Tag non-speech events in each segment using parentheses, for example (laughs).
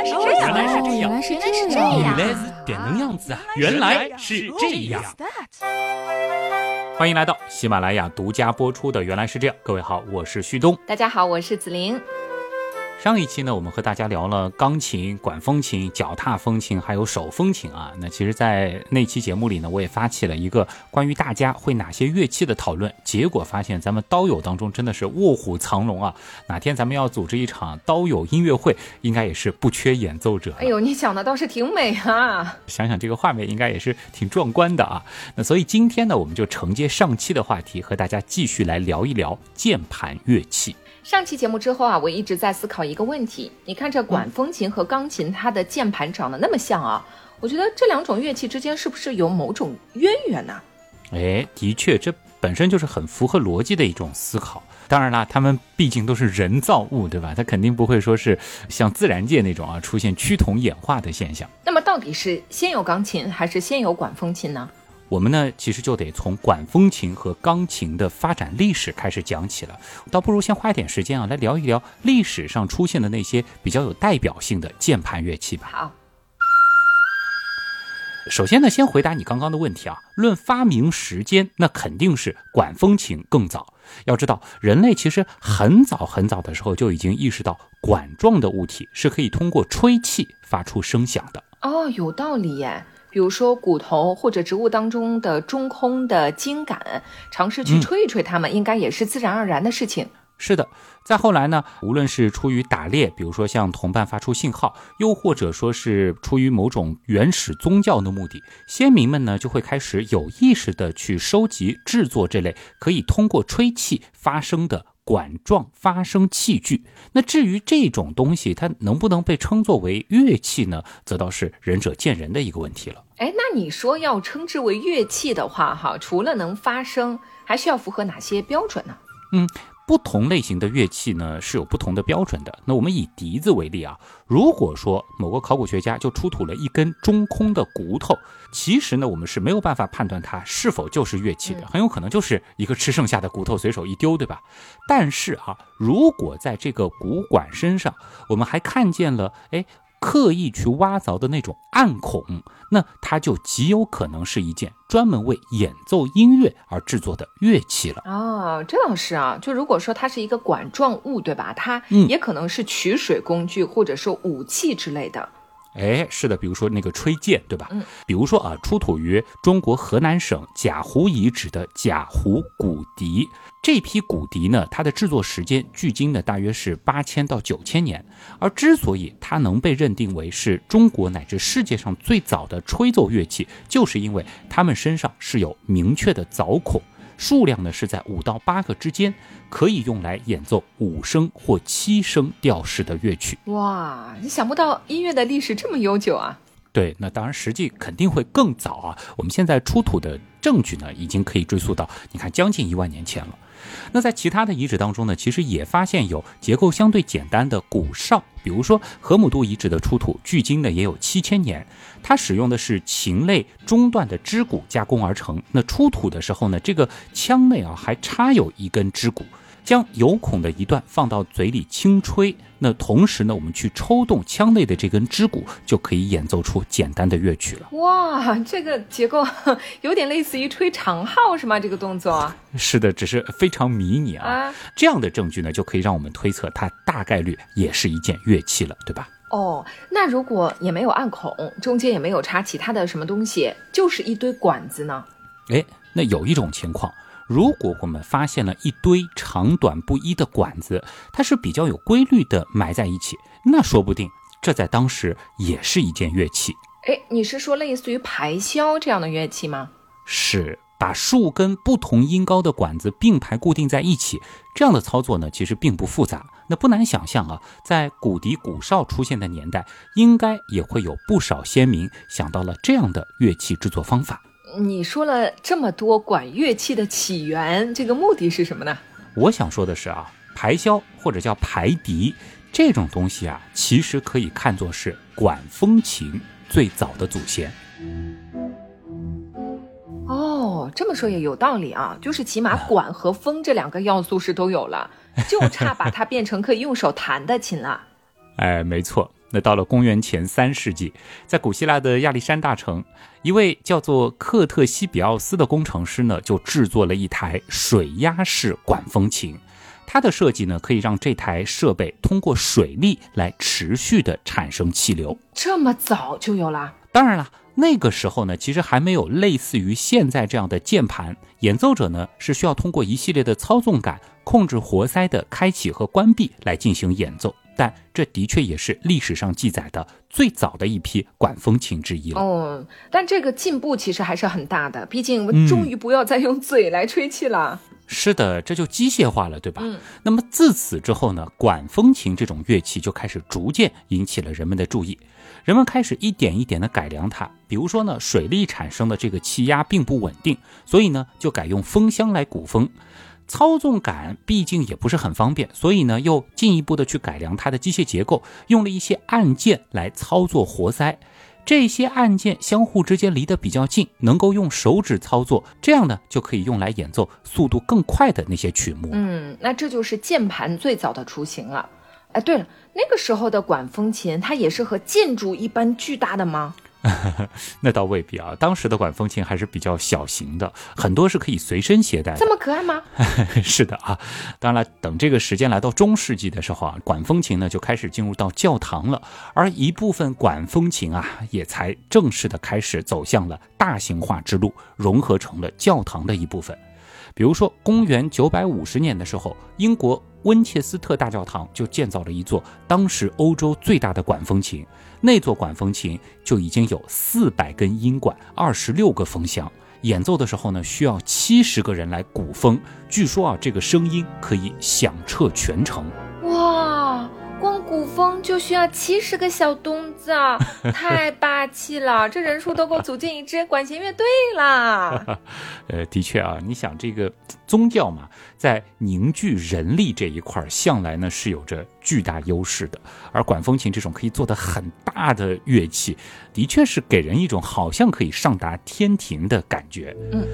来是这样，原来是这样原来是原来是这这样样原来是点能样子啊！原来是这样。欢迎来到喜马拉雅独家播出的《原来是这样》，各位好，我是旭东。大家好，我是子玲。上一期呢，我们和大家聊了钢琴、管风琴、脚踏风琴，还有手风琴啊。那其实，在那期节目里呢，我也发起了一个关于大家会哪些乐器的讨论。结果发现，咱们刀友当中真的是卧虎藏龙啊！哪天咱们要组织一场刀友音乐会，应该也是不缺演奏者。哎呦，你想的倒是挺美啊！想想这个画面，应该也是挺壮观的啊。那所以今天呢，我们就承接上期的话题，和大家继续来聊一聊键盘乐器。上期节目之后啊，我一直在思考一个问题。你看这管风琴和钢琴，它的键盘长得那么像啊，我觉得这两种乐器之间是不是有某种渊源呢、哎，的确，这本身就是很符合逻辑的一种思考。当然啦，它们毕竟都是人造物，对吧？它肯定不会说是像自然界那种啊出现趋同演化的现象。那么到底是先有钢琴还是先有管风琴呢？我们呢，其实就得从管风琴和钢琴的发展历史开始讲起了。倒不如先花一点时间啊，来聊一聊历史上出现的那些比较有代表性的键盘乐器吧。好，首先呢，先回答你刚刚的问题啊。论发明时间，那肯定是管风琴更早。要知道，人类其实很早很早的时候就已经意识到，管状的物体是可以通过吹气发出声响的。哦，有道理耶。比如说骨头或者植物当中的中空的茎秆，尝试去吹一吹它们，应该也是自然而然的事情。是的，再后来呢，无论是出于打猎，比如说向同伴发出信号，又或者说是出于某种原始宗教的目的，先民们呢就会开始有意识的去收集、制作这类可以通过吹气发声的管状发声器具。那至于这种东西它能不能被称作为乐器呢，则倒是仁者见仁的一个问题了。哎，那你说要称之为乐器的话，哈，除了能发声，还需要符合哪些标准呢？不同类型的乐器呢是有不同的标准的。那我们以笛子为例啊，如果说某个考古学家就出土了一根中空的骨头，其实呢我们是没有办法判断它是否就是乐器的，嗯很有可能就是一个吃剩下的骨头随手一丢，对吧？但是啊，如果在这个骨管身上，我们还看见了，哎。刻意去挖凿的那种暗孔，那它就极有可能是一件专门为演奏音乐而制作的乐器了。哦，这倒是啊。就如果说它是一个管状物，对吧？它嗯也可能是取水工具或者说武器之类的。哎，是的，比如说那个吹剑，对吧？嗯，比如说啊，出土于中国河南省贾湖遗址的贾湖骨笛，这批骨笛呢，它的制作时间距今呢大约是八千到九千年。而之所以它能被认定为是中国乃至世界上最早的吹奏乐器，就是因为它们身上是有明确的凿孔。数量呢是在五到八个之间，可以用来演奏五声或七声调式的乐曲。哇，你想不到音乐的历史这么悠久啊！对，那当然实际肯定会更早啊。我们现在出土的证据呢，已经可以追溯到，你看将近一万年前了。那在其他的遗址当中呢，其实也发现有结构相对简单的骨哨，比如说河姆渡遗址的出土，距今呢也有七千年，它使用的是禽类中段的肢骨加工而成。那出土的时候呢，这个腔内啊还插有一根肢骨。将有孔的一段放到嘴里轻吹，那同时呢，我们去抽动腔内的这根支骨，就可以演奏出简单的乐曲了。哇，这个结构有点类似于吹长号是吗？这个动作是的，只是非常迷你啊。啊，这样的证据呢，就可以让我们推测它大概率也是一件乐器了，对吧？哦，那如果也没有暗孔，中间也没有插其他的什么东西，就是一堆管子呢？哎，那有一种情况，如果我们发现了一堆长短不一的管子，它是比较有规律的埋在一起，那说不定这在当时也是一件乐器。哎，你是说类似于排箫这样的乐器吗？是把数根不同音高的管子并排固定在一起，这样的操作呢，其实并不复杂。那不难想象啊，在古笛、古哨出现的年代，应该也会有不少先民想到了这样的乐器制作方法。你说了这么多管乐器的起源，这个目的是什么呢？我想说的是啊，排箫或者叫排笛这种东西啊，其实可以看作是管风琴最早的祖先。哦，这么说也有道理啊，就是起码管和风这两个要素是都有了，就差把它变成可以用手弹的琴了。(laughs) 哎，没错，那到了公元前三世纪，在古希腊的亚历山大城，一位叫做克特西比奥斯的工程师呢，就制作了一台水压式管风琴。它的设计呢，可以让这台设备通过水力来持续的产生气流。这么早就有了？当然了，那个时候呢，其实还没有类似于现在这样的键盘，演奏者呢是需要通过一系列的操纵杆控制活塞的开启和关闭来进行演奏。但这的确也是历史上记载的最早的一批管风琴之一了。哦，但这个进步其实还是很大的，毕竟我们终于不要再用嘴来吹气了。是的，这就机械化了，对吧？嗯。那么自此之后呢，管风琴这种乐器就开始逐渐引起了人们的注意，人们开始一点一点的改良它。比如说呢，水力产生的这个气压并不稳定，所以呢，就改用风箱来鼓风。操纵杆毕竟也不是很方便，所以呢，又进一步的去改良它的机械结构，用了一些按键来操作活塞。这些按键相互之间离得比较近，能够用手指操作，这样呢就可以用来演奏速度更快的那些曲目。嗯，那这就是键盘最早的雏形了。哎，对了，那个时候的管风琴，它也是和建筑一般巨大的吗？(laughs) 那倒未必啊，当时的管风琴还是比较小型的，很多是可以随身携带。这么可爱吗？(laughs) 是的啊，当然了，等这个时间来到中世纪的时候啊，管风琴呢就开始进入到教堂了，而一部分管风琴啊也才正式的开始走向了大型化之路，融合成了教堂的一部分。比如说，公元九百五十年的时候，英国温切斯特大教堂就建造了一座当时欧洲最大的管风琴。那座管风琴就已经有四百根音管，二十六个风箱。演奏的时候呢，需要七十个人来鼓风。据说啊，这个声音可以响彻全城。哇！光鼓风就需要七十个小东子啊，(laughs) 太霸气了！这人数都够组建一支管弦乐队啦。(laughs) 呃，的确啊，你想这个宗教嘛，在凝聚人力这一块，向来呢是有着巨大优势的。而管风琴这种可以做的很大的乐器，的确是给人一种好像可以上达天庭的感觉。嗯。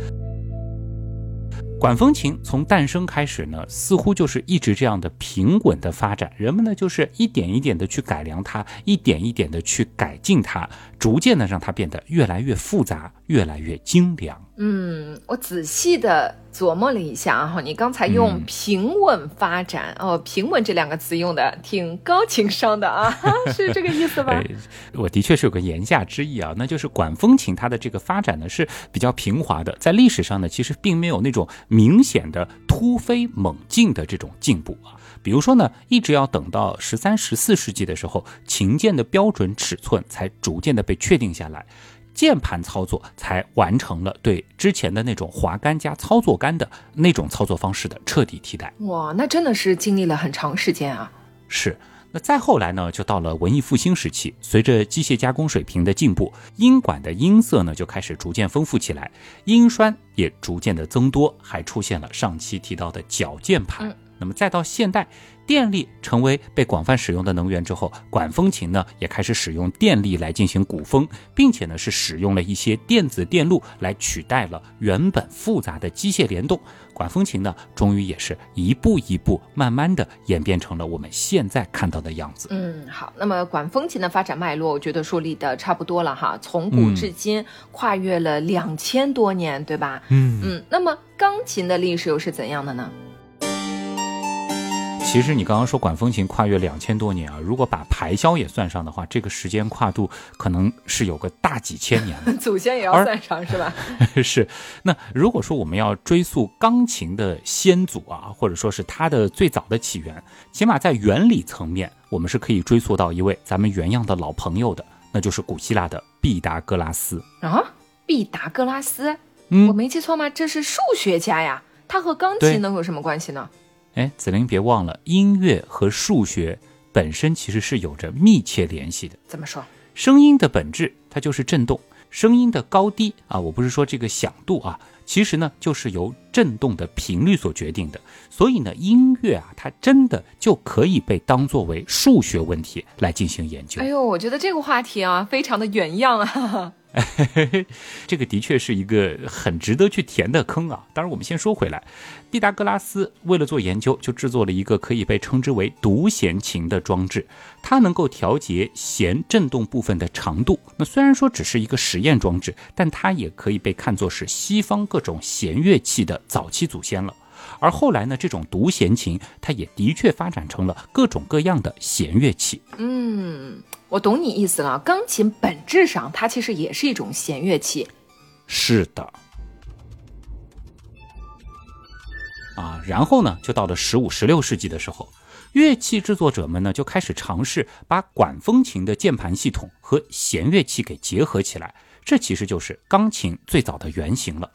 管风琴从诞生开始呢，似乎就是一直这样的平稳的发展。人们呢，就是一点一点的去改良它，一点一点的去改进它，逐渐的让它变得越来越复杂，越来越精良。嗯，我仔细的琢磨了一下啊，你刚才用平稳发展哦，平稳这两个词用的挺高情商的啊，(laughs) 是这个意思吧？(laughs) 我的确是有个言下之意啊，那就是管风琴它的这个发展呢是比较平滑的，在历史上呢其实并没有那种明显的突飞猛进的这种进步啊。比如说呢，一直要等到十三、十四世纪的时候，琴键的标准尺寸才逐渐的被确定下来。键盘操作才完成了对之前的那种滑杆加操作杆的那种操作方式的彻底替代。哇，那真的是经历了很长时间啊！是，那再后来呢，就到了文艺复兴时期，随着机械加工水平的进步，音管的音色呢就开始逐渐丰富起来，音栓也逐渐的增多，还出现了上期提到的脚键盘。那么再到现代。电力成为被广泛使用的能源之后，管风琴呢也开始使用电力来进行鼓风，并且呢是使用了一些电子电路来取代了原本复杂的机械联动。管风琴呢，终于也是一步一步慢慢的演变成了我们现在看到的样子。嗯，好，那么管风琴的发展脉络，我觉得梳理的差不多了哈，从古至今跨越了两千多年，对吧？嗯嗯，那么钢琴的历史又是怎样的呢？其实你刚刚说管风琴跨越两千多年啊，如果把排箫也算上的话，这个时间跨度可能是有个大几千年。(laughs) 祖先也要算上是吧？(laughs) 是。那如果说我们要追溯钢琴的先祖啊，或者说是它的最早的起源，起码在原理层面，我们是可以追溯到一位咱们原样的老朋友的，那就是古希腊的毕达哥拉斯啊。毕达哥拉斯，嗯，我没记错吗？这是数学家呀，他和钢琴能有什么关系呢？哎，子菱别忘了，音乐和数学本身其实是有着密切联系的。怎么说？声音的本质它就是振动，声音的高低啊，我不是说这个响度啊，其实呢就是由振动的频率所决定的。所以呢，音乐啊，它真的就可以被当作为数学问题来进行研究。哎呦，我觉得这个话题啊，非常的原样啊。(laughs) 这个的确是一个很值得去填的坑啊。当然，我们先说回来，毕达哥拉斯为了做研究，就制作了一个可以被称之为独弦琴的装置，它能够调节弦振动部分的长度。那虽然说只是一个实验装置，但它也可以被看作是西方各种弦乐器的早期祖先了。而后来呢，这种独弦琴它也的确发展成了各种各样的弦乐器。嗯，我懂你意思了。钢琴本质上它其实也是一种弦乐器。是的。啊，然后呢，就到了十五、十六世纪的时候，乐器制作者们呢就开始尝试把管风琴的键盘系统和弦乐器给结合起来，这其实就是钢琴最早的原型了。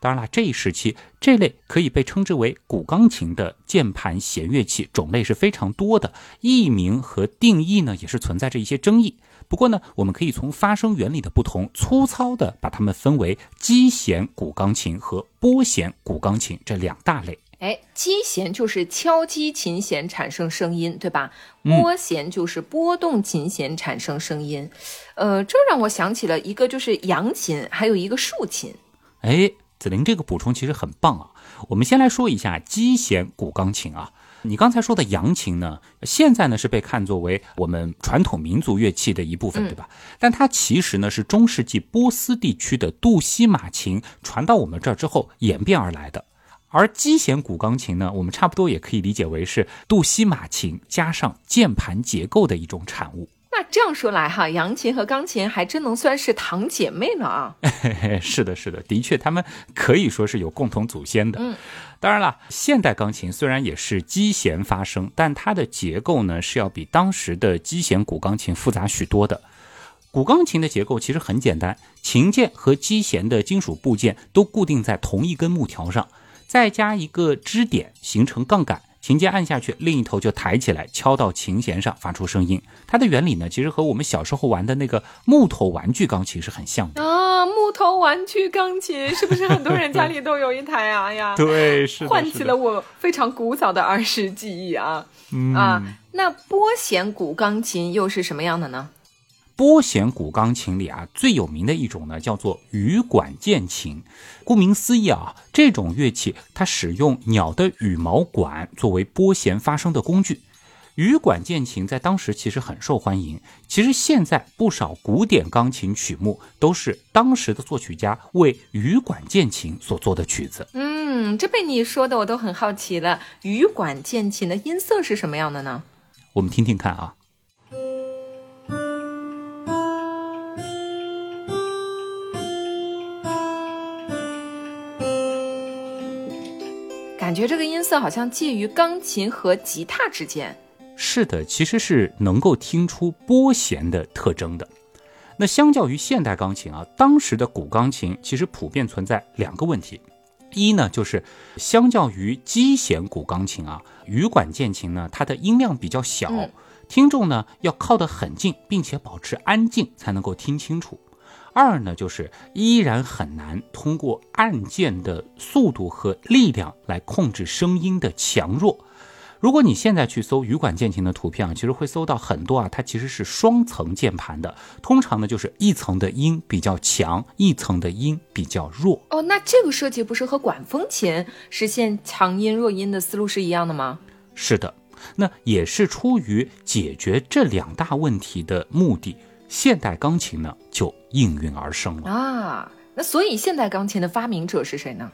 当然了，这一时期这类可以被称之为古钢琴的键盘弦乐器种类是非常多的，译名和定义呢也是存在着一些争议。不过呢，我们可以从发声原理的不同，粗糙的把它们分为击弦古钢琴和拨弦古钢琴这两大类。哎，击弦就是敲击琴弦产生声音，对吧？拨弦就是拨动琴弦产生声音。呃，这让我想起了一个，就是扬琴，还有一个竖琴。哎。子玲这个补充其实很棒啊！我们先来说一下击弦古钢琴啊。你刚才说的扬琴呢，现在呢是被看作为我们传统民族乐器的一部分，对吧？但它其实呢是中世纪波斯地区的杜西马琴传到我们这儿之后演变而来的。而击弦古钢琴呢，我们差不多也可以理解为是杜西马琴加上键盘结构的一种产物。那这样说来哈，扬琴和钢琴还真能算是堂姐妹呢啊！(laughs) 是的，是的，的确，他们可以说是有共同祖先的。嗯，当然了，现代钢琴虽然也是击弦发声，但它的结构呢是要比当时的击弦古钢琴复杂许多的。古钢琴的结构其实很简单，琴键和击弦的金属部件都固定在同一根木条上，再加一个支点，形成杠杆。琴键按下去，另一头就抬起来，敲到琴弦上，发出声音。它的原理呢，其实和我们小时候玩的那个木头玩具钢琴是很像的啊。木头玩具钢琴是不是很多人家里都有一台啊？呀，对，是唤起了我非常古早的儿时记忆啊。啊，那拨弦古钢琴又是什么样的呢？拨弦古钢琴里啊，最有名的一种呢，叫做羽管键琴。顾名思义啊，这种乐器它使用鸟的羽毛管作为拨弦发声的工具。羽管键琴在当时其实很受欢迎。其实现在不少古典钢琴曲目都是当时的作曲家为羽管键琴所做的曲子。嗯，这被你说的我都很好奇了。羽管键琴的音色是什么样的呢？我们听听看啊。感觉这个音色好像介于钢琴和吉他之间。是的，其实是能够听出拨弦的特征的。那相较于现代钢琴啊，当时的古钢琴其实普遍存在两个问题：一呢，就是相较于击弦古钢琴啊，羽管键琴呢，它的音量比较小，听众呢要靠得很近，并且保持安静才能够听清楚。二呢，就是依然很难通过按键的速度和力量来控制声音的强弱。如果你现在去搜羽管键琴的图片啊，其实会搜到很多啊，它其实是双层键盘的。通常呢，就是一层的音比较强，一层的音比较弱。哦，那这个设计不是和管风琴实现强音弱音的思路是一样的吗？是的，那也是出于解决这两大问题的目的。现代钢琴呢，就应运而生了啊。那所以，现代钢琴的发明者是谁呢？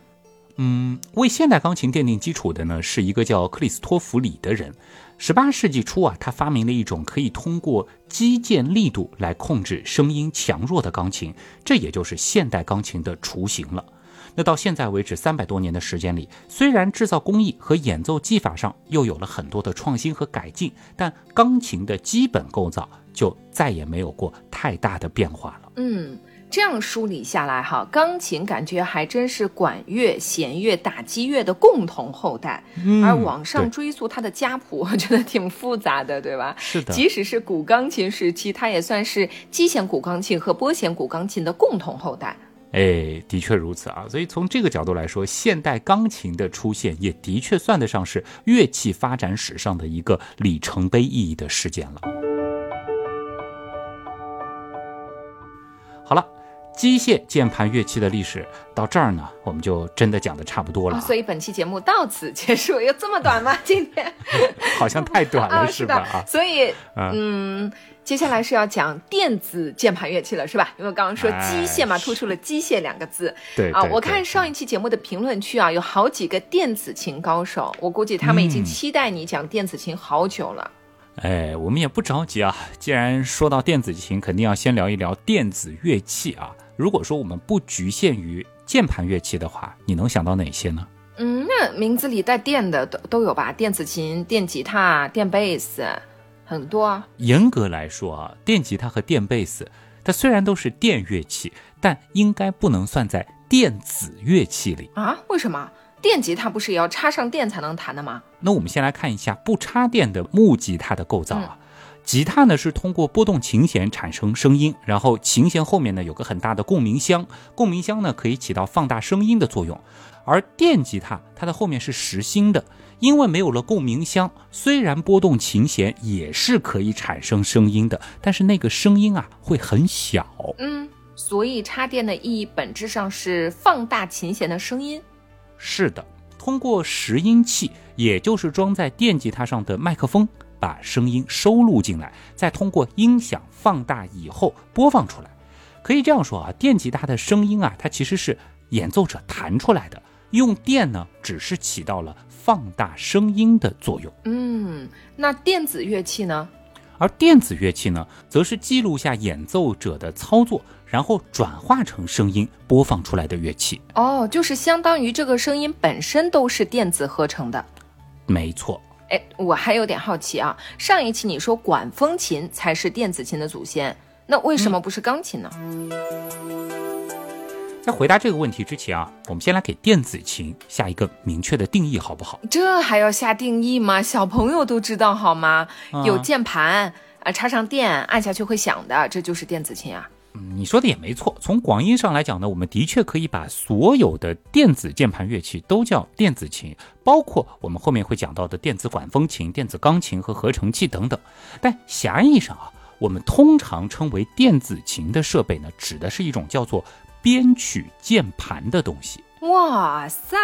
嗯，为现代钢琴奠定基础的呢，是一个叫克里斯托弗里的人。十八世纪初啊，他发明了一种可以通过击键力度来控制声音强弱的钢琴，这也就是现代钢琴的雏形了。那到现在为止，三百多年的时间里，虽然制造工艺和演奏技法上又有了很多的创新和改进，但钢琴的基本构造就再也没有过太大的变化了。嗯，这样梳理下来哈，钢琴感觉还真是管乐、弦乐、打击乐的共同后代。嗯，而往上追溯它的家谱，(laughs) 我觉得挺复杂的，对吧？是的。即使是古钢琴时期，它也算是击弦古钢琴和拨弦古钢琴的共同后代。哎，的确如此啊，所以从这个角度来说，现代钢琴的出现也的确算得上是乐器发展史上的一个里程碑意义的事件了。机械键盘乐器的历史到这儿呢，我们就真的讲的差不多了、啊所以本期节目到此结束，有这么短吗？今天 (laughs) 好像太短了，啊，是吧？啊，，所以啊嗯，接下来是要讲电子键盘乐器了，是吧？因为刚刚说哎机械嘛，是突出了机械两个字。啊，对啊我看上一期节目的评论区啊，有好几个电子琴高手，我估计他们已经嗯期待你讲电子琴好久了。哎，我们也不着急啊。既然说到电子琴，肯定要先聊一聊电子乐器啊。如果说我们不局限于键盘乐器的话，你能想到哪些呢？嗯，那名字里带电的都都有吧？电子琴、电吉他、电贝斯，很多啊。严格来说啊，电吉他和电贝斯，它虽然都是电乐器，但应该不能算在电子乐器里。啊？为什么？电吉他不是也要插上电才能弹的吗？那我们先来看一下不插电的木吉他的构造啊。吉他呢是通过拨动琴弦产生声音，然后琴弦后面呢有个很大的共鸣箱，共鸣箱呢可以起到放大声音的作用。而电吉他它的后面是实心的，因为没有了共鸣箱，虽然拨动琴弦也是可以产生声音的，但是那个声音啊会很小。嗯，所以插电的意义本质上是放大琴弦的声音。是的，通过拾音器，也就是装在电吉他上的麦克风，把声音收录进来，再通过音响放大以后播放出来。可以这样说啊，电吉他的声音啊，它其实是演奏者弹出来的，用电呢只是起到了放大声音的作用。嗯，那电子乐器呢？而电子乐器呢，则是记录下演奏者的操作，然后转化成声音播放出来的乐器。哦，就是相当于这个声音本身都是电子合成的。没错，哎，我还有点好奇啊，上一期你说管风琴才是电子琴的祖先，那为什么不是钢琴呢？在回答这个问题之前啊，我们先来给电子琴下一个明确的定义，好不好？这还要下定义吗？小朋友都知道好吗？啊有键盘啊，插上电，按下去会响的，这就是电子琴啊。你说的也没错。从广义上来讲呢，我们的确可以把所有的电子键盘乐器都叫电子琴，包括我们后面会讲到的电子管风琴、电子钢琴和合成器等等。但狭义上啊，我们通常称为电子琴的设备呢，指的是一种叫做编曲键盘的东西。哇塞，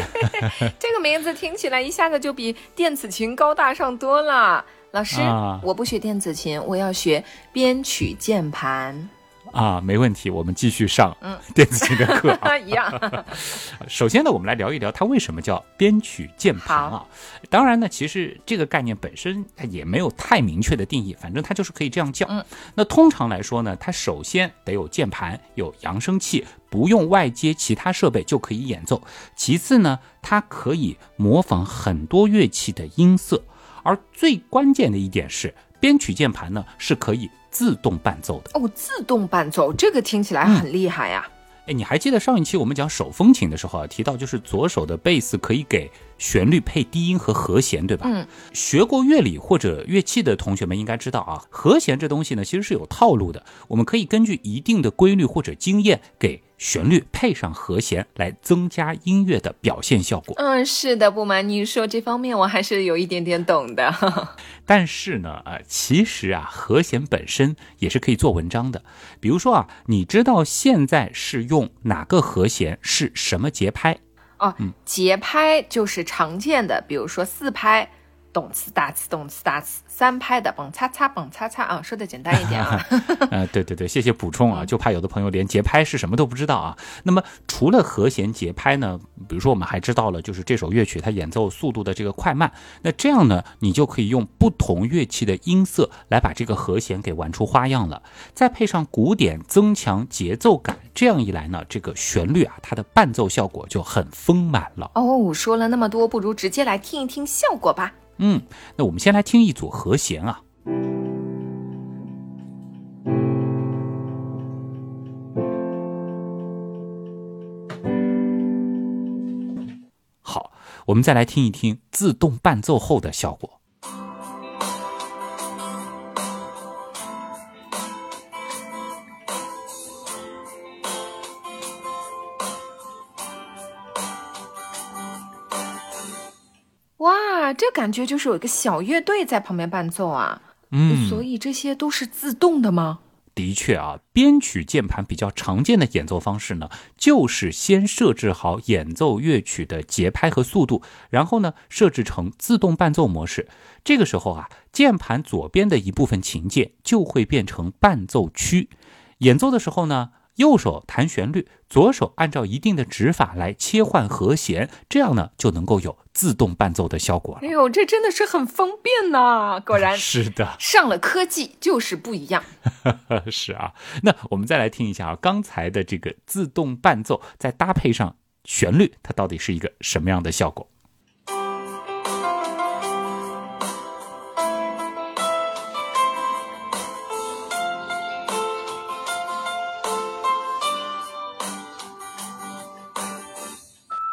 (laughs) 这个名字听起来一下子就比电子琴高大上多了。老师，啊我不学电子琴，我要学编曲键盘。啊，没问题，我们继续上电子琴的课啊。(laughs) 一样。(laughs) 首先呢，我们来聊一聊它为什么叫编曲键盘啊。当然呢，其实这个概念本身它也没有太明确的定义，反正它就是可以这样叫。嗯那通常来说呢，它首先得有键盘，有扬声器，不用外接其他设备就可以演奏。其次呢，它可以模仿很多乐器的音色，而最关键的一点是，编曲键盘呢是可以自动伴奏的。哦，自动伴奏，这个听起来很厉害呀、哎，你还记得上一期我们讲手风琴的时候啊，提到就是左手的贝斯可以给旋律配低音和和弦，对吧？嗯，学过乐理或者乐器的同学们应该知道啊，和弦这东西呢其实是有套路的，我们可以根据一定的规律或者经验给旋律配上和弦，来增加音乐的表现效果。嗯，是的，不瞒你说，这方面我还是有一点点懂的。(laughs) 但是呢，呃，其实啊，和弦本身也是可以做文章的。比如说啊，你知道现在是用哪个和弦是什么节拍？哦，节拍就是常见的，比如说四拍，动次打次，动次打次；三拍的蹦擦擦，蹦擦擦啊，说的简单一点啊。呃，(laughs) 对对对，谢谢补充啊，就怕有的朋友连节拍是什么都不知道啊。那么除了和弦节拍呢，比如说我们还知道了，就是这首乐曲它演奏速度的这个快慢，那这样呢，你就可以用不同乐器的音色来把这个和弦给玩出花样了，再配上鼓点增强节奏感，这样一来呢，这个旋律啊，它的伴奏效果就很丰满了。哦，说了那么多，不如直接来听一听效果吧。嗯，那我们先来听一组和弦啊。好，我们再来听一听自动伴奏后的效果。感觉就是有一个小乐队在旁边伴奏啊。嗯，所以这些都是自动的吗？的确啊，编曲键盘比较常见的演奏方式呢，就是先设置好演奏乐曲的节拍和速度，然后呢设置成自动伴奏模式。这个时候啊，键盘左边的一部分琴键就会变成伴奏区，演奏的时候呢。右手弹旋律，左手按照一定的指法来切换和弦，这样呢就能够有自动伴奏的效果了。哎呦，这真的是很方便呐！果然 (laughs) 是的，上了科技就是不一样。(laughs) 是啊，那我们再来听一下啊，刚才的这个自动伴奏，再搭配上旋律，它到底是一个什么样的效果？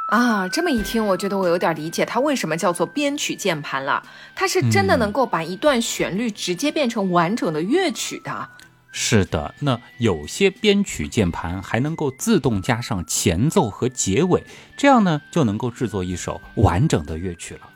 啊，这么一听，我觉得我有点理解它为什么叫做编曲键盘了。它是真的能够把一段旋律直接变成完整的乐曲的。是的，那有些编曲键盘还能够自动加上前奏和结尾，这样呢就能够制作一首完整的乐曲了。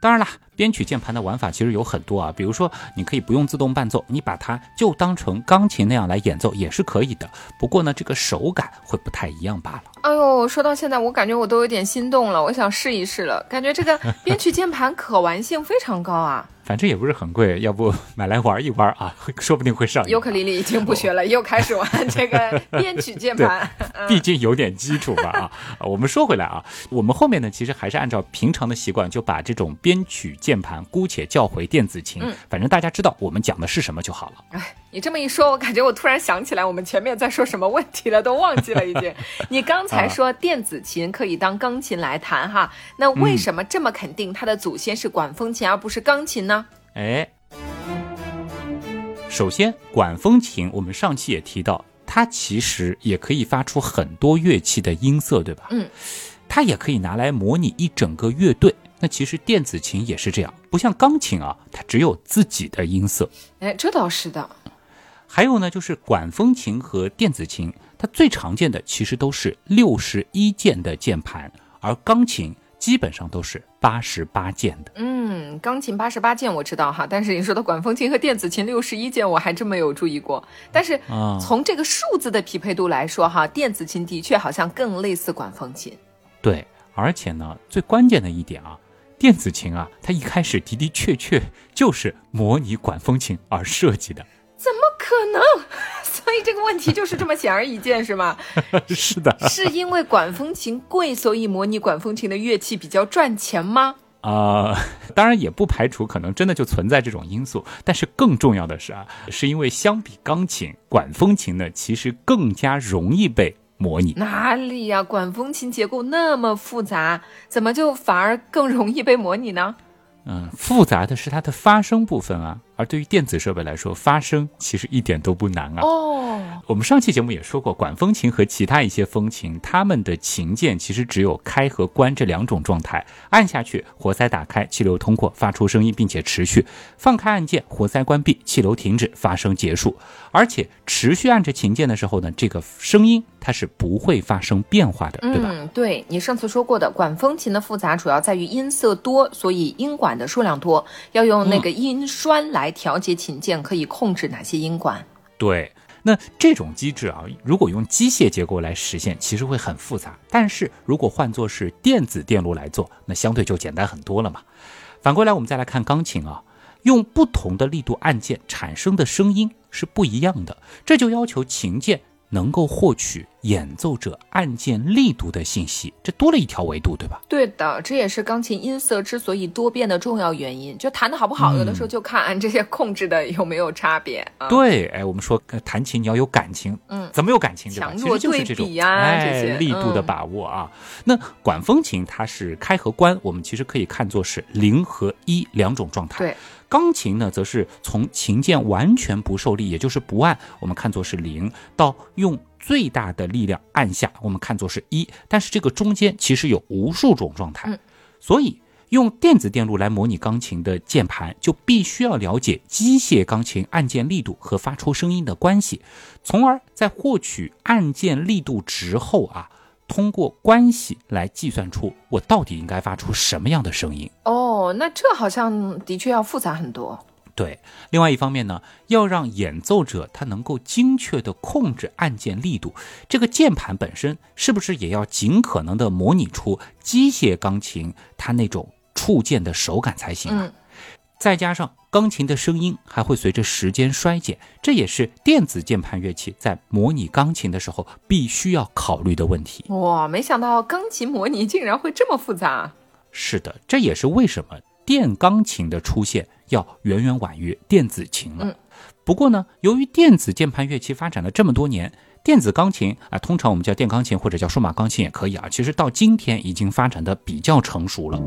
当然啦，编曲键盘的玩法其实有很多啊，比如说你可以不用自动伴奏，你把它就当成钢琴那样来演奏也是可以的。不过呢，这个手感会不太一样罢了。哎呦，说到现在，我感觉我都有点心动了，我想试一试了。感觉这个编曲键盘可玩性非常高啊。反正也不是很贵，要不 (laughs) 买来玩一玩啊？(laughs) 说不定会上瘾。尤克里里已经不学了，又开始玩这个编曲键盘。(laughs) 毕竟有点基础吧啊。我们说回来啊，我们后面呢，其实还是按照平常的习惯，就把这种编曲键盘姑且叫回电子琴。反正大家知道我们讲的是什么就好了。哎，你这么一说，我感觉我突然想起来，我们前面在说什么问题了，都忘记了已经。(laughs) 你刚才说电子琴可以当钢琴来弹哈，那为什么这么肯定它的祖先是管风琴而不是钢琴呢？哎，首先，管风琴我们上期也提到，它其实也可以发出很多乐器的音色，对吧？嗯，它也可以拿来模拟一整个乐队。那其实电子琴也是这样，不像钢琴啊，它只有自己的音色。哎，这倒是的。还有呢，就是管风琴和电子琴，它最常见的其实都是六十一键的键盘，而钢琴。基本上都是八十八键的。嗯，钢琴八十八键我知道哈，但是你说的管风琴和电子琴六十一键，我还真没有注意过。但是从这个数字的匹配度来说哈，电子琴的确好像更类似管风琴。对，而且呢，最关键的一点啊，电子琴啊，它一开始的的确确就是模拟管风琴而设计的。可能？(laughs) 所以这个问题就是这么显而易见，是吗？(laughs) 是的，是因为管风琴贵，所以模拟管风琴的乐器比较赚钱吗？啊，当然也不排除可能真的就存在这种因素，但是更重要的是啊，是因为相比钢琴，管风琴呢其实更加容易被模拟。哪里呀？管风琴结构那么复杂，怎么就反而更容易被模拟呢？嗯，复杂的是它的发声部分啊。而对于电子设备来说，发声其实一点都不难啊。哦，我们上期节目也说过，管风琴和其他一些风琴，它们的琴键其实只有开和关这两种状态。按下去，活塞打开，气流通过，发出声音，并且持续；放开按键，活塞关闭，气流停止，发声结束。而且持续按着琴键的时候呢，这个声音它是不会发生变化的，对吧？嗯，对你上次说过的，管风琴的复杂主要在于音色多，所以音管的数量多，要用那个音栓来。来调节琴键可以控制哪些音管？对，那这种机制啊，如果用机械结构来实现，其实会很复杂。但是如果换作是电子电路来做，那相对就简单很多了嘛。反过来，我们再来看钢琴啊，用不同的力度按键产生的声音是不一样的，这就要求琴键。能够获取演奏者按键力度的信息，这多了一条维度，对吧？对的，这也是钢琴音色之所以多变的重要原因。就弹的好不好，有的时候就看按这些控制的有没有差别。对，哎，我们说弹琴你要有感情，嗯，怎么有感情？对吧？其实就是这种哎力度的把握啊。那管风琴它是开和关，我们其实可以看作是零和一两种状态。对。钢琴呢，则是从琴键完全不受力，也就是不按，我们看作是零，到用最大的力量按下，我们看作是一。但是这个中间其实有无数种状态，所以用电子电路来模拟钢琴的键盘，就必须要了解机械钢琴按键力度和发出声音的关系，从而在获取按键力度值后啊。通过关系来计算出我到底应该发出什么样的声音哦，那这好像的确要复杂很多。对，另外一方面呢，要让演奏者他能够精确地控制按键力度，这个键盘本身是不是也要尽可能的模拟出机械钢琴它那种触键的手感才行啊？再加上钢琴的声音还会随着时间衰减，这也是电子键盘乐器在模拟钢琴的时候必须要考虑的问题。哇，没想到钢琴模拟竟然会这么复杂。是的，这也是为什么电钢琴的出现要远远晚于电子琴了。不过呢，由于电子键盘乐器发展了这么多年，电子钢琴啊，通常我们叫电钢琴或者叫数码钢琴也可以啊。其实到今天已经发展的比较成熟了。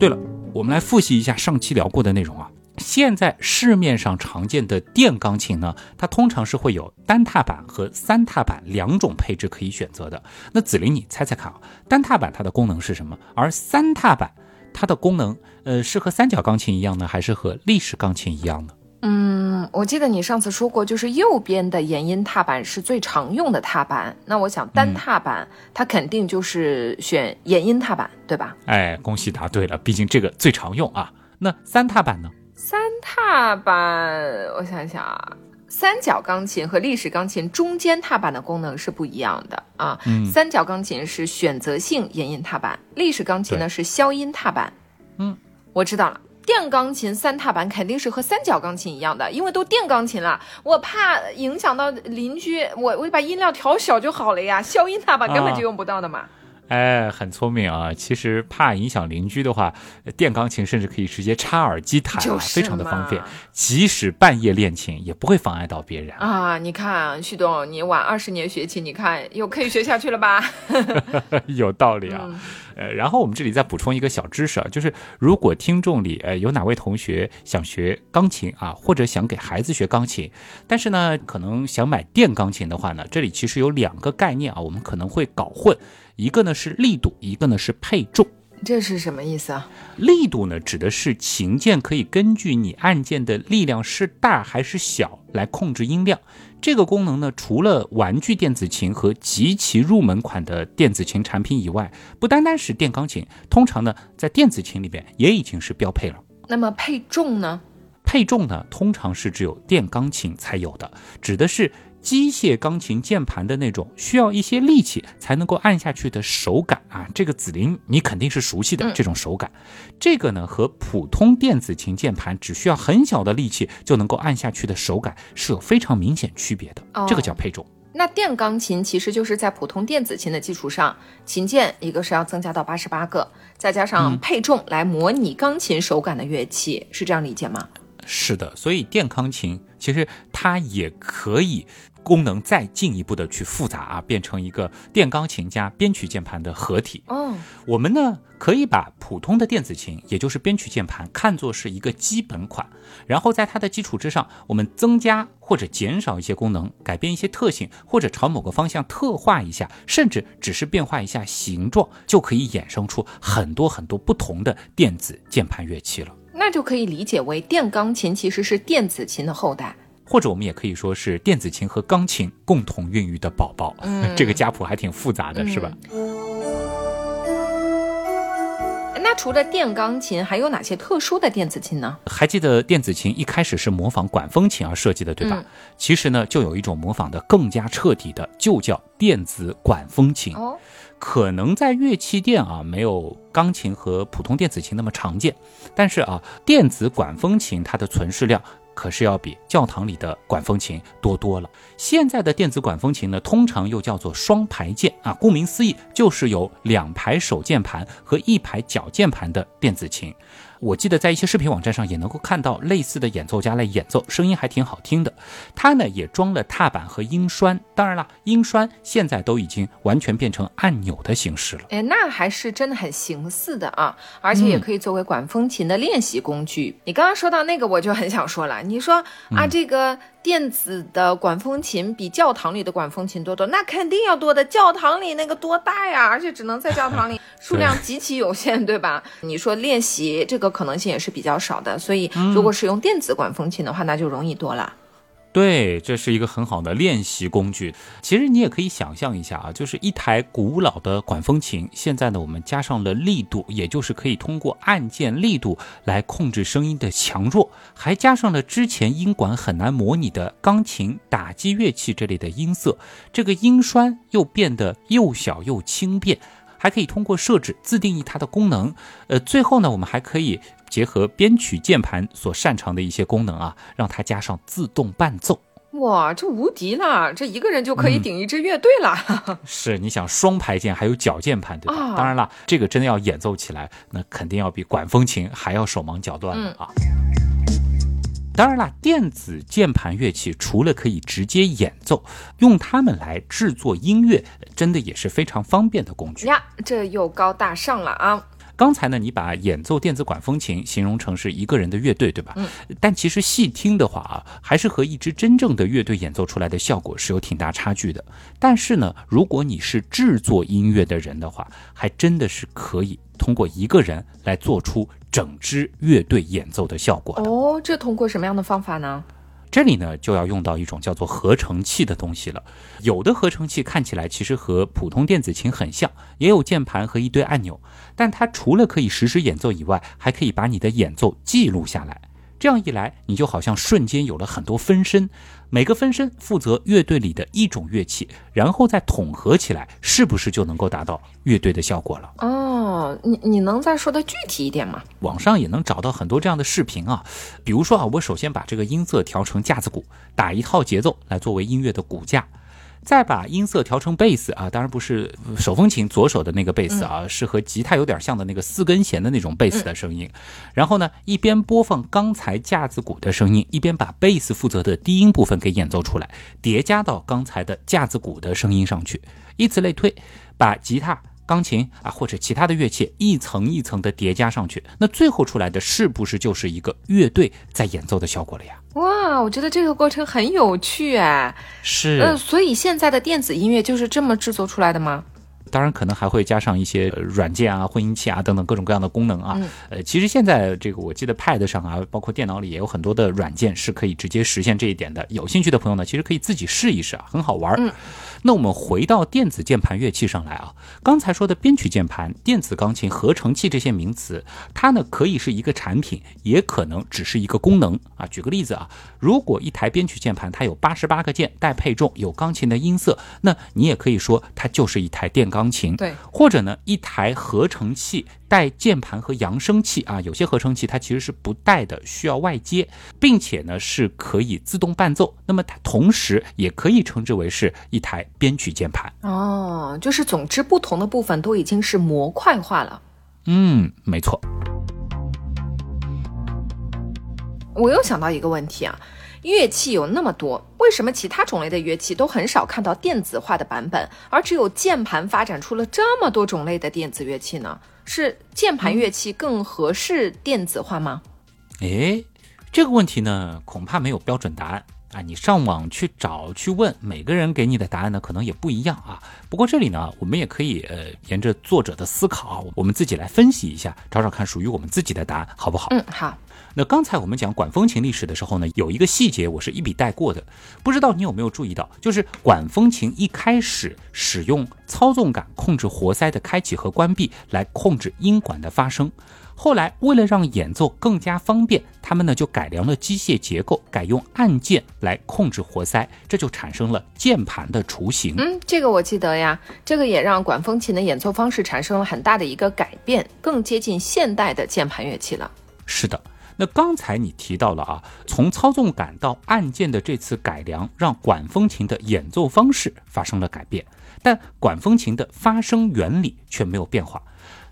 对了。我们来复习一下上期聊过的内容啊。现在市面上常见的电钢琴呢，它通常是会有单踏板和三踏板两种配置可以选择的。那子林，你猜猜看啊，单踏板它的功能是什么？而三踏板它的功能，呃，是和三角钢琴一样呢，还是和立式钢琴一样呢？嗯，我记得你上次说过，就是右边的延音踏板是最常用的踏板。那我想单踏板它肯定就是选延音踏板，对吧？哎，恭喜答对了，毕竟这个最常用啊。那三踏板呢？三踏板，我想想啊，三角钢琴和立式钢琴中间踏板的功能是不一样的啊。嗯，三角钢琴是选择性延音踏板，立式钢琴呢是消音踏板。嗯，我知道了。电钢琴三踏板肯定是和三角钢琴一样的，因为都电钢琴了，我怕影响到邻居，我我把音量调小就好了呀。消音踏板根本就用不到的嘛。哎，很聪明啊！其实怕影响邻居的话，电钢琴甚至可以直接插耳机弹啊，非常的方便。即使半夜练琴，也不会妨碍到别人啊。你看，旭东，你晚二十年学琴，你看又可以学下去了吧？(laughs) 有道理啊。呃，然后我们这里再补充一个小知识啊，就是如果听众里呃有哪位同学想学钢琴啊，或者想给孩子学钢琴，但是呢可能想买电钢琴的话呢，这里其实有两个概念啊，我们可能会搞混，一个呢是力度，一个呢是配重。这是什么意思啊？力度呢，指的是琴键可以根据你按键的力量是大还是小来控制音量。这个功能呢，除了玩具电子琴和极其入门款的电子琴产品以外，不单单是电钢琴，通常呢，在电子琴里边也已经是标配了。那么配重呢？配重呢，通常是只有电钢琴才有的，指的是。机械钢琴键盘的那种需要一些力气才能够按下去的手感啊，这个紫菱你肯定是熟悉的这种手感。这个呢和普通电子琴键盘只需要很小的力气就能够按下去的手感是有非常明显区别的。这个叫配重。那电钢琴其实就是在普通电子琴的基础上，琴键一个是要增加到八十八个，再加上配重来模拟钢琴手感的乐器，是这样理解吗？是的，所以电钢琴其实它也可以。功能再进一步的去复杂啊，变成一个电钢琴加编曲键盘的合体。哦，我们呢可以把普通的电子琴，也就是编曲键盘，看作是一个基本款，然后在它的基础之上，我们增加或者减少一些功能，改变一些特性，或者朝某个方向特化一下，甚至只是变化一下形状，就可以衍生出很多很多不同的电子键盘乐器了。那就可以理解为电钢琴其实是电子琴的后代。或者我们也可以说是电子琴和钢琴共同孕育的宝宝，(laughs) 这个家谱还挺复杂的，是吧？那除了电钢琴，还有哪些特殊的电子琴呢？还记得电子琴一开始是模仿管风琴而设计的，对吧？其实呢，就有一种模仿的更加彻底的，就叫电子管风琴。哦，可能在乐器店啊，没有钢琴和普通电子琴那么常见，但是啊，电子管风琴它的存世量。可是要比教堂里的管风琴多多了。现在的电子管风琴呢，通常又叫做双排键啊，顾名思义，就是有两排手键盘和一排脚键盘的电子琴。我记得在一些视频网站上也能够看到类似的演奏家来演奏，声音还挺好听的。它呢也装了踏板和音栓，当然了，音栓现在都已经完全变成按钮的形式了。哎，那还是真的很形似的啊，而且也可以作为管风琴的练习工具。你刚刚说到那个，我就很想说了，你说啊这个。电子的管风琴比教堂里的管风琴多多，那肯定要多的。教堂里那个多大呀？而且只能在教堂里，(laughs) 数量极其有限，对吧？你说练习这个可能性也是比较少的，所以如果使用电子管风琴的话，那就容易多了。对，这是一个很好的练习工具。其实你也可以想象一下啊，就是一台古老的管风琴，现在呢我们加上了力度，也就是可以通过按键力度来控制声音的强弱，还加上了之前音管很难模拟的钢琴、打击乐器这类的音色，这个音栓又变得又小又轻便，还可以通过设置自定义它的功能。呃，最后呢，我们还可以。结合编曲键盘所擅长的一些功能啊，让它加上自动伴奏，哇，这无敌了！这一个人就可以顶一支乐队了。(laughs) 是，你想双排键还有脚键盘，对吧？当然了，这个真的要演奏起来，那肯定要比管风琴还要手忙脚乱啊。当然啦，电子键盘乐器除了可以直接演奏，用它们来制作音乐，真的也是非常方便的工具呀。这又高大上了啊！刚才呢，你把演奏电子管风琴形容成是一个人的乐队，对吧？嗯。但其实细听的话啊，还是和一支真正的乐队演奏出来的效果是有挺大差距的。但是呢，如果你是制作音乐的人的话，还真的是可以通过一个人来做出整支乐队演奏的效果。哦，这通过什么样的方法呢？这里呢，就要用到一种叫做合成器的东西了。有的合成器看起来其实和普通电子琴很像，也有键盘和一堆按钮，但它除了可以实时演奏以外，还可以把你的演奏记录下来。这样一来，你就好像瞬间有了很多分身，每个分身负责乐队里的一种乐器，然后再统合起来，是不是就能够达到乐队的效果了？哦，你你能再说的具体一点吗？网上也能找到很多这样的视频啊，比如说啊，我首先把这个音色调成架子鼓，打一套节奏来作为音乐的骨架。再把音色调成贝斯啊，当然不是手风琴左手的那个贝斯啊，是和吉他有点像的那个四根弦的那种贝斯的声音。然后呢，一边播放刚才架子鼓的声音，一边把贝斯负责的低音部分给演奏出来，叠加到刚才的架子鼓的声音上去，以此类推，把吉他。钢琴啊，或者其他的乐器，一层一层的叠加上去，那最后出来的是不是就是一个乐队在演奏的效果了呀？哇，我觉得这个过程很有趣哎。是。呃，所以现在的电子音乐就是这么制作出来的吗？当然，可能还会加上一些软件啊、混音器啊等等各种各样的功能啊。呃，其实现在这个我记得 Pad 上啊，包括电脑里也有很多的软件是可以直接实现这一点的。有兴趣的朋友呢，其实可以自己试一试啊，很好玩。嗯。那我们回到电子键盘乐器上来啊，刚才说的编曲键盘、电子钢琴、合成器这些名词，它呢可以是一个产品，也可能只是一个功能啊。举个例子啊，如果一台编曲键盘它有八十八个键，带配重，有钢琴的音色，那你也可以说它就是一台电钢琴。对，或者呢，一台合成器。带键盘和扬声器啊，有些合成器它其实是不带的，需要外接，并且呢是可以自动伴奏。那么它同时也可以称之为是一台编曲键盘。哦，就是总之不同的部分都已经是模块化了。嗯，没错。我又想到一个问题啊。乐器有那么多，为什么其他种类的乐器都很少看到电子化的版本，而只有键盘发展出了这么多种类的电子乐器呢？是键盘乐器更合适电子化吗？哎，这个问题呢，恐怕没有标准答案啊！你上网去找去问，每个人给你的答案呢，可能也不一样啊。不过这里呢，我们也可以呃，沿着作者的思考，我们自己来分析一下，找找看属于我们自己的答案，好不好？嗯，好。那刚才我们讲管风琴历史的时候呢，有一个细节我是一笔带过的，不知道你有没有注意到，就是管风琴一开始使用操纵杆控制活塞的开启和关闭来控制音管的发声，后来为了让演奏更加方便，他们呢就改良了机械结构，改用按键来控制活塞，这就产生了键盘的雏形。嗯，这个我记得呀，这个也让管风琴的演奏方式产生了很大的一个改变，更接近现代的键盘乐器了。是的。那刚才你提到了啊，从操纵杆到按键的这次改良，让管风琴的演奏方式发生了改变，但管风琴的发声原理却没有变化。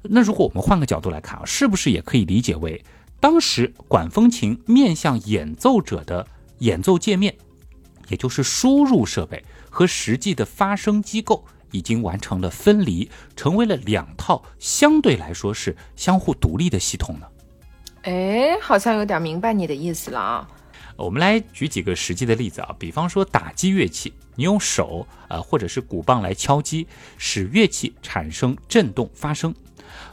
那如果我们换个角度来看啊，是不是也可以理解为，当时管风琴面向演奏者的演奏界面，也就是输入设备和实际的发声机构已经完成了分离，成为了两套相对来说是相互独立的系统呢？哎，好像有点明白你的意思了啊。我们来举几个实际的例子啊，比方说打击乐器，你用手啊或者是鼓棒来敲击，使乐器产生震动发声；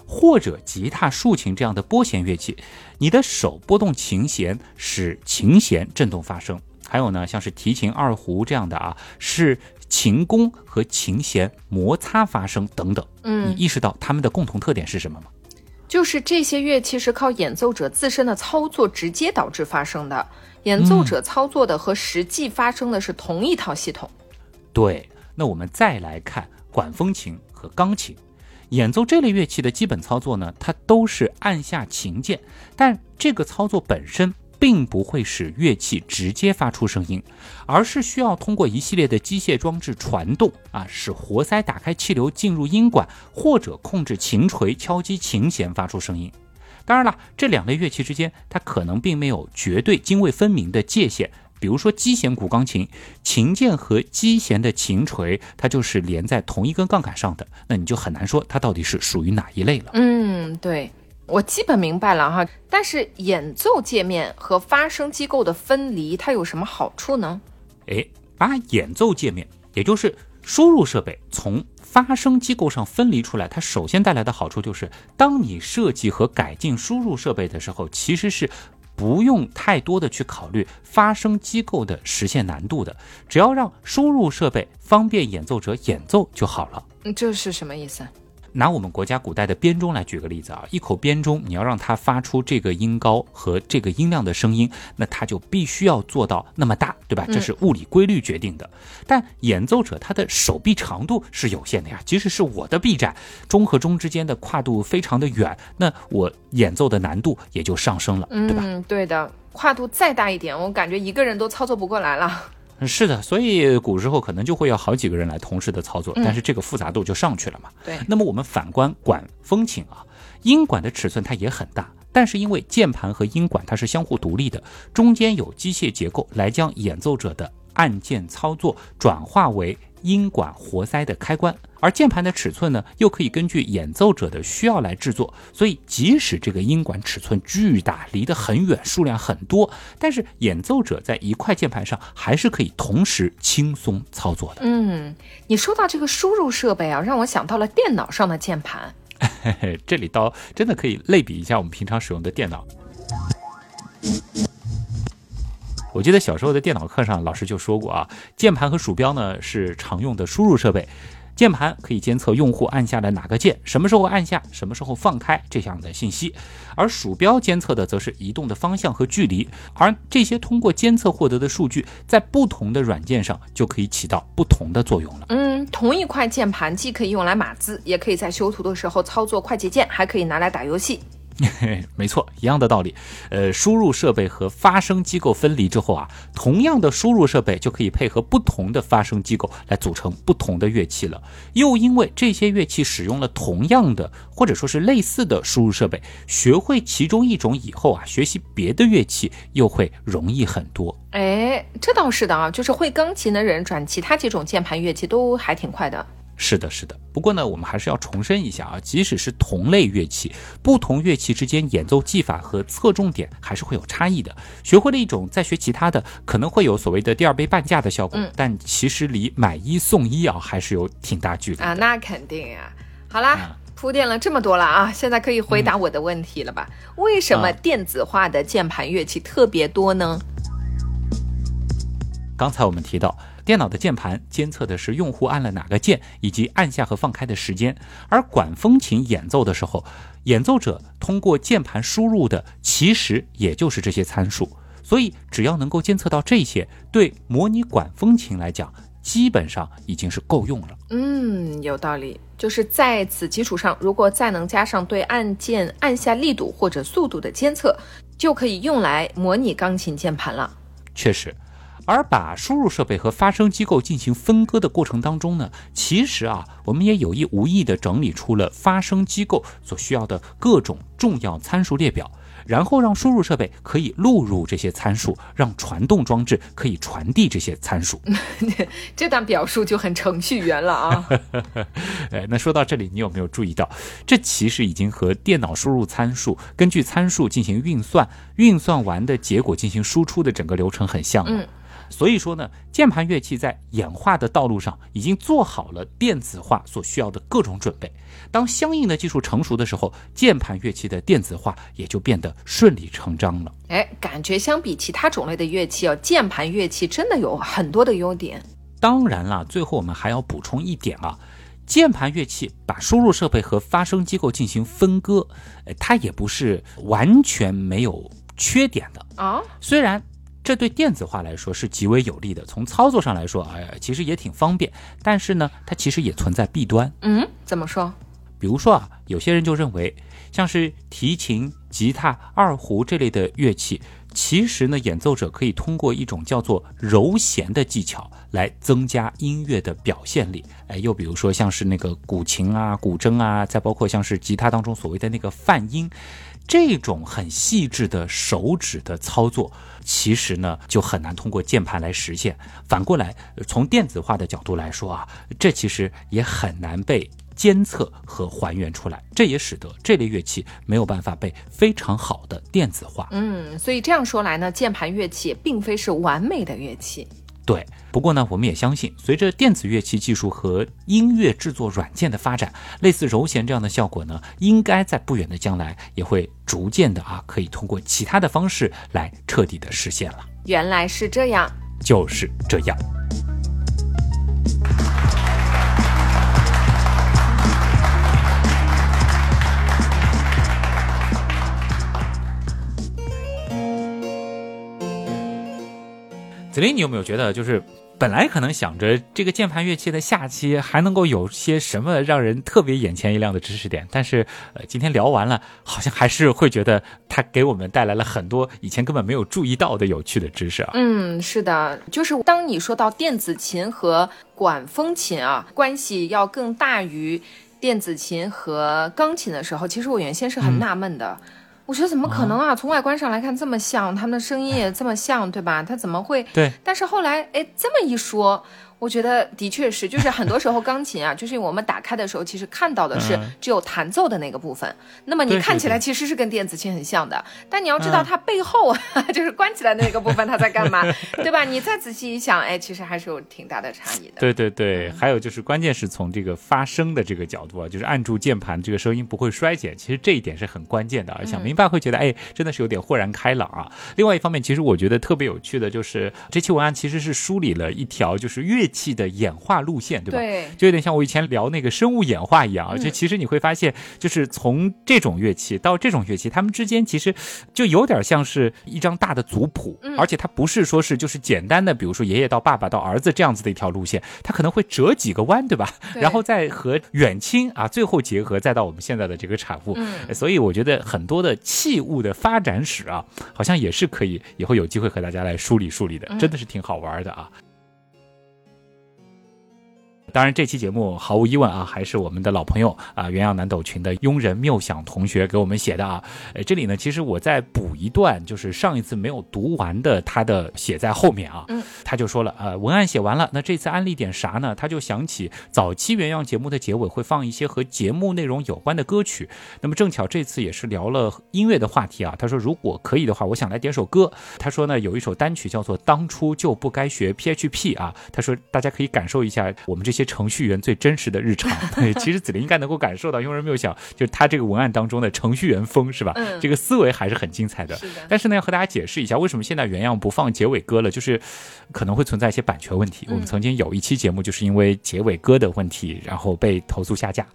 或者吉他、竖琴这样的拨弦乐器，你的手拨动琴弦，使琴弦震动发声。还有呢，像是提琴、二胡这样的啊，是琴弓和琴弦摩擦发声等等。嗯，你意识到它们的共同特点是什么吗？就是这些乐器是靠演奏者自身的操作直接导致发生的，演奏者操作的和实际发生的是同一套系统。对，那我们再来看管风琴和钢琴。演奏这类乐器的基本操作呢，它都是按下琴键，但这个操作本身并不会使乐器直接发出声音，而是需要通过一系列的机械装置传动啊，使活塞打开气流进入音管，或者控制琴锤敲击琴弦发出声音。当然了，这两类乐器之间，它可能并没有绝对泾渭分明的界限。比如说击弦古钢琴，琴键和击弦的琴锤，它就是连在同一根杠杆上的，那你就很难说它到底是属于哪一类了。嗯，对，我基本明白了哈。但是演奏界面和发声机构的分离，它有什么好处呢？哎，把演奏界面，也就是输入设备从发声机构上分离出来，它首先带来的好处就是，当你设计和改进输入设备的时候，其实是。不用太多的去考虑发声机构的实现难度的，只要让输入设备方便演奏者演奏就好了。这是什么意思？拿我们国家古代的编钟来举个例子啊，一口编钟，你要让它发出这个音高和这个音量的声音，那它就必须要做到那么大，对吧？这是物理规律决定的。但演奏者他的手臂长度是有限的呀，即使是我的臂展，钟和钟之间的跨度非常的远，那我演奏的难度也就上升了，对吧？嗯，对的，跨度再大一点，我感觉一个人都操作不过来了。是的，所以古时候可能就会要好几个人来同时的操作，但是这个复杂度就上去了嘛。对。那么我们反观管风琴啊，音管的尺寸它也很大，但是因为键盘和音管它是相互独立的，中间有机械结构来将演奏者的按键操作转化为。音管活塞的开关，而键盘的尺寸呢，又可以根据演奏者的需要来制作。所以，即使这个音管尺寸巨大，离得很远，数量很多，但是演奏者在一块键盘上还是可以同时轻松操作的。嗯，你说到这个输入设备啊，让我想到了电脑上的键盘。(laughs) 这里倒真的可以类比一下我们平常使用的电脑。我记得小时候的电脑课上，老师就说过啊，键盘和鼠标呢是常用的输入设备。键盘可以监测用户按下了哪个键，什么时候按下，什么时候放开这样的信息；而鼠标监测的则是移动的方向和距离。而这些通过监测获得的数据，在不同的软件上就可以起到不同的作用了。嗯，同一块键盘既可以用来码字，也可以在修图的时候操作快捷键，还可以拿来打游戏。(laughs) 没错，一样的道理。呃，输入设备和发声机构分离之后啊，同样的输入设备就可以配合不同的发声机构来组成不同的乐器了。又因为这些乐器使用了同样的或者说是类似的输入设备，学会其中一种以后啊，学习别的乐器又会容易很多。哎，这倒是的啊，就是会钢琴的人转其他几种键盘乐器都还挺快的。是的，是的。不过呢，我们还是要重申一下啊，即使是同类乐器，不同乐器之间演奏技法和侧重点还是会有差异的。学会了一种，再学其他的，可能会有所谓的第二杯半价的效果，但其实离买一送一啊，还是有挺大距离啊。那肯定啊。好啦，铺垫了这么多了啊，现在可以回答我的问题了吧？为什么电子化的键盘乐器特别多呢？刚才我们提到。电脑的键盘监测的是用户按了哪个键，以及按下和放开的时间。而管风琴演奏的时候，演奏者通过键盘输入的其实也就是这些参数。所以，只要能够监测到这些，对模拟管风琴来讲，基本上已经是够用了。嗯，有道理。就是在此基础上，如果再能加上对按键按下力度或者速度的监测，就可以用来模拟钢琴键盘了。确实。而把输入设备和发声机构进行分割的过程当中呢，其实啊，我们也有意无意的整理出了发声机构所需要的各种重要参数列表，然后让输入设备可以录入这些参数，让传动装置可以传递这些参数。(laughs) 这段表述就很程序员了啊！(laughs) 哎，那说到这里，你有没有注意到，这其实已经和电脑输入参数，根据参数进行运算，运算完的结果进行输出的整个流程很像了。所以说呢，键盘乐器在演化的道路上已经做好了电子化所需要的各种准备。当相应的技术成熟的时候，键盘乐器的电子化也就变得顺理成章了。哎，感觉相比其他种类的乐器哦，键盘乐器真的有很多的优点。当然了，最后我们还要补充一点啊，键盘乐器把输入设备和发声机构进行分割，呃，它也不是完全没有缺点的啊。虽然这对电子化来说是极为有利的，从操作上来说，哎呀，其实也挺方便，但是呢，它其实也存在弊端。嗯，怎么说？比如说啊，有些人就认为，像是提琴、吉他、二胡这类的乐器。其实呢，演奏者可以通过一种叫做揉弦的技巧来增加音乐的表现力。哎，又比如说像是那个古琴啊、古筝啊，再包括像是吉他当中所谓的那个泛音，这种很细致的手指的操作，其实呢就很难通过键盘来实现。反过来，从电子化的角度来说啊，这其实也很难被。监测和还原出来，这也使得这类乐器没有办法被非常好的电子化。嗯，所以这样说来呢，键盘乐器并非是完美的乐器。对，不过呢，我们也相信，随着电子乐器技术和音乐制作软件的发展，类似柔弦这样的效果呢，应该在不远的将来也会逐渐的啊，可以通过其他的方式来彻底的实现了。原来是这样，就是这样。子林，你有没有觉得，就是本来可能想着这个键盘乐器的下期还能够有些什么让人特别眼前一亮的知识点，但是呃，今天聊完了，好像还是会觉得它给我们带来了很多以前根本没有注意到的有趣的知识啊。嗯，是的，就是当你说到电子琴和管风琴啊，关系要更大于电子琴和钢琴的时候，其实我原先是很纳闷的。我觉得怎么可能啊？从外观上来看这么像，他们的声音也这么像，对吧？他怎么会？对。但是后来，哎，这么一说。我觉得的确是，就是很多时候钢琴啊，就是我们打开的时候，其实看到的是只有弹奏的那个部分。那么你看起来其实是跟电子琴很像的，但你要知道它背后 (laughs) 就是关起来的那个部分，它在干嘛，(laughs) 对吧？你再仔细一想，哎，其实还是有挺大的差异的。对对对，还有就是关键是从这个发声的这个角度啊，就是按住键盘，这个声音不会衰减，其实这一点是很关键的。想明白会觉得，哎，真的是有点豁然开朗啊。另外一方面，其实我觉得特别有趣的就是这期文案其实是梳理了一条就是乐器的演化路线，对吧？对，就有点像我以前聊那个生物演化一样。而且其实你会发现，就是从这种乐器到这种乐器，它们之间其实就有点像是一张大的族谱。而且它不是说是就是简单的，比如说爷爷到爸爸到儿子这样子的一条路线，它可能会折几个弯，对吧？然后再和远亲啊，最后结合，再到我们现在的这个产物。嗯，所以我觉得很多的器物的发展史啊，好像也是可以以后有机会和大家来梳理梳理的，真的是挺好玩的啊。当然，这期节目毫无疑问啊，还是我们的老朋友啊，原阳南斗群的庸人妙想同学给我们写的啊。呃，这里呢，其实我再补一段，就是上一次没有读完的，他的写在后面啊。嗯，他就说了，呃，文案写完了，那这次安利点啥呢？他就想起早期原样节目的结尾会放一些和节目内容有关的歌曲，那么正巧这次也是聊了音乐的话题啊。他说，如果可以的话，我想来点首歌。他说呢，有一首单曲叫做《当初就不该学 PHP》啊。他说，大家可以感受一下我们这些。些程序员最真实的日常，(laughs) 对其实子林应该能够感受到，庸人没有想，就是他这个文案当中的程序员风，是吧？嗯，这个思维还是很精彩的。是的。但是呢，要和大家解释一下，为什么现在原样不放结尾歌了？就是可能会存在一些版权问题。我们曾经有一期节目，就是因为结尾歌的问题，然后被投诉下架。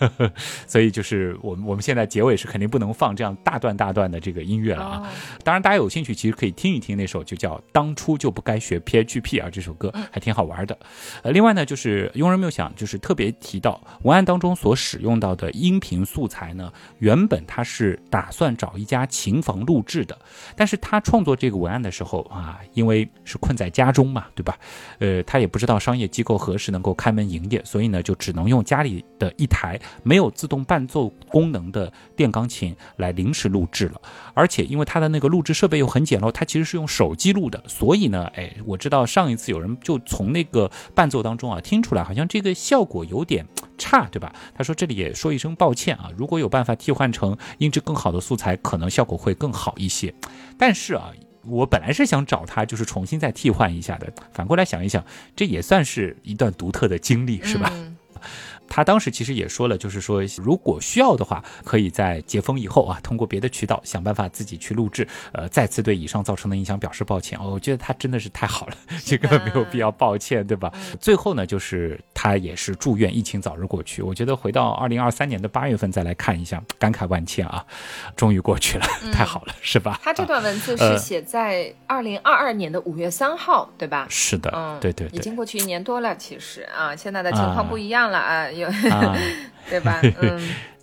(laughs) 所以就是我们我们现在结尾是肯定不能放这样大段大段的这个音乐了啊。当然，大家有兴趣，其实可以听一听那首就叫《当初就不该学 PHP》啊，这首歌还挺好玩的。呃，另外呢，就是。是庸人谬想，就是特别提到文案当中所使用到的音频素材呢，原本他是打算找一家琴房录制的，但是他创作这个文案的时候啊，因为是困在家中嘛，对吧？呃，他也不知道商业机构何时能够开门营业，所以呢，就只能用家里的一台没有自动伴奏功能的电钢琴来临时录制了。而且因为他的那个录制设备又很简陋，他其实是用手机录的，所以呢，哎，我知道上一次有人就从那个伴奏当中啊听。出来好像这个效果有点差，对吧？他说这里也说一声抱歉啊，如果有办法替换成音质更好的素材，可能效果会更好一些。但是啊，我本来是想找他，就是重新再替换一下的。反过来想一想，这也算是一段独特的经历，是吧？他当时其实也说了，就是说如果需要的话，可以在解封以后啊，通过别的渠道想办法自己去录制。呃，再次对以上造成的影响表示抱歉。哦，我觉得他真的是太好了，(laughs) 这根本没有必要抱歉，对吧？最后呢，就是他也是祝愿疫情早日过去。我觉得回到二零二三年的八月份再来看一下，感慨万千啊，终于过去了，太好了，是吧？他这段文字呃是写在二零二二年的五月三号，对吧？是的，嗯，对对对，已经过去一年多了，其实啊，现在的情况啊不一样了啊，有啊。(laughs) 对吧？(laughs) 嗯，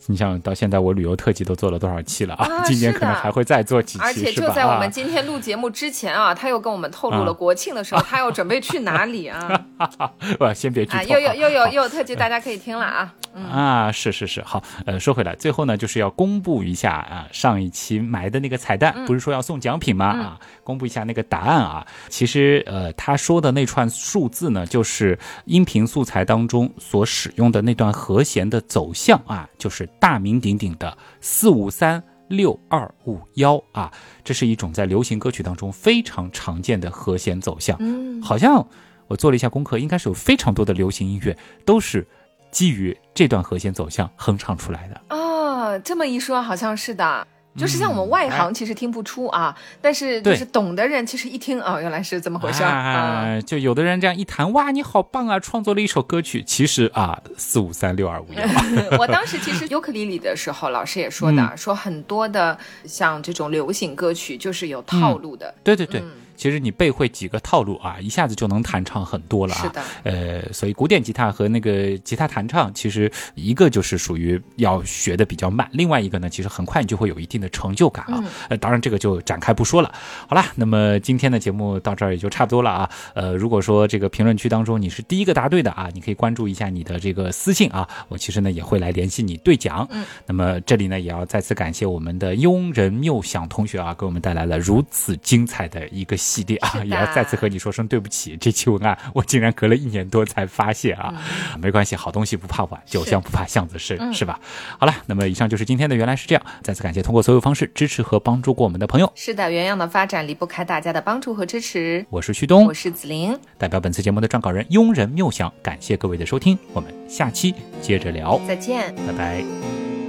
你想到现在我旅游特辑都做了多少期了啊？啊 (laughs) 今年可能还会再做几期，而且？就在我们啊今天录节目之前啊，他又跟我们透露了啊国庆的时候，他要准备去哪里啊？(laughs) 不，先别剧透啊，又有又有又有特辑，大家可以听了啊。嗯，啊，是是是，好，呃，说回来，最后呢，就是要公布一下啊，上一期埋的那个彩蛋，不是说要送奖品吗？啊，公布一下那个答案啊。其实，呃，他说的那串数字呢，就是音频素材当中所使用的那段和弦的走向啊，就是大名鼎鼎的四五三。六二五幺啊，这是一种在流行歌曲当中非常常见的和弦走向。嗯，好像我做了一下功课，应该是有非常多的流行音乐都是基于这段和弦走向哼唱出来的。哦，这么一说，好像是的。就是像我们外行其实听不出啊，但是就是懂的人其实一听哦，原来是这么回事儿啊。啊，就有的人这样一弹，哇，你好棒啊，创作了一首歌曲。其实啊，四五三六二五幺。(laughs) 我当时其实尤克里里的时候，老师也说的，说很多的像这种流行歌曲就是有套路的。对对对，嗯其实你背会几个套路啊，一下子就能弹唱很多了啊。是的，呃，所以古典吉他和那个吉他弹唱，其实一个就是属于要学的比较慢，另外一个呢，其实很快你就会有一定的成就感啊。嗯呃，当然这个就展开不说了。好啦，那么今天的节目到这儿也就差不多了啊。呃，如果说这个评论区当中你是第一个答对的啊，你可以关注一下你的这个私信啊，我其实呢也会来联系你兑奖。嗯，那么这里呢也要再次感谢我们的庸人谬想同学啊，给我们带来了如此精彩的一个系列啊也要再次和你说声对不起，这期文案我竟然隔了一年多才发现啊，没关系，好东西不怕晚，酒香不怕巷子深，嗯是吧？好了，那么以上就是今天的原来是这样，再次感谢通过所有方式支持和帮助过我们的朋友，是的，原样的发展离不开大家的帮助和支持。我是旭东我，是子玲，代表本次节目的撰稿人庸人谬想，感谢各位的收听，我们下期接着聊，再见。拜拜。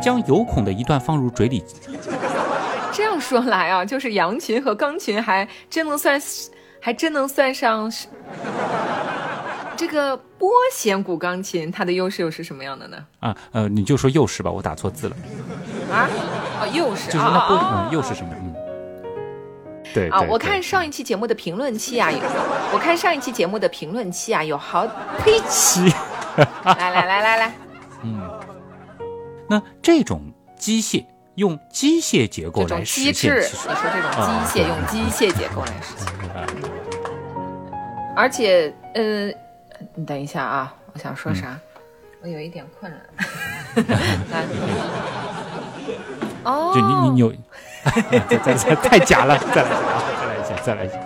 将有孔的一段放入嘴里，这样说来啊，就是扬琴和钢琴还真能算，还真能算上是这个拨弦古钢琴，它的优势又是什么样的呢？啊，呃，你就说又是吧，我打错字了，啊，哦，又是就是那拨，啊嗯，又是什么？嗯，对啊！我看上一期节目的评论区啊，有我看上一期节目的评论区啊，有好呸！七，来来来来来，嗯，那这种机械用机械结构来实，现，你说这种啊机械用机械结构来实现，啊而且呃，你等一下啊，我想说嗯啥？我有一点困了。(laughs) 来，哦，就你你你有，再再再太假了，再来一下啊，再来一下，再来一下。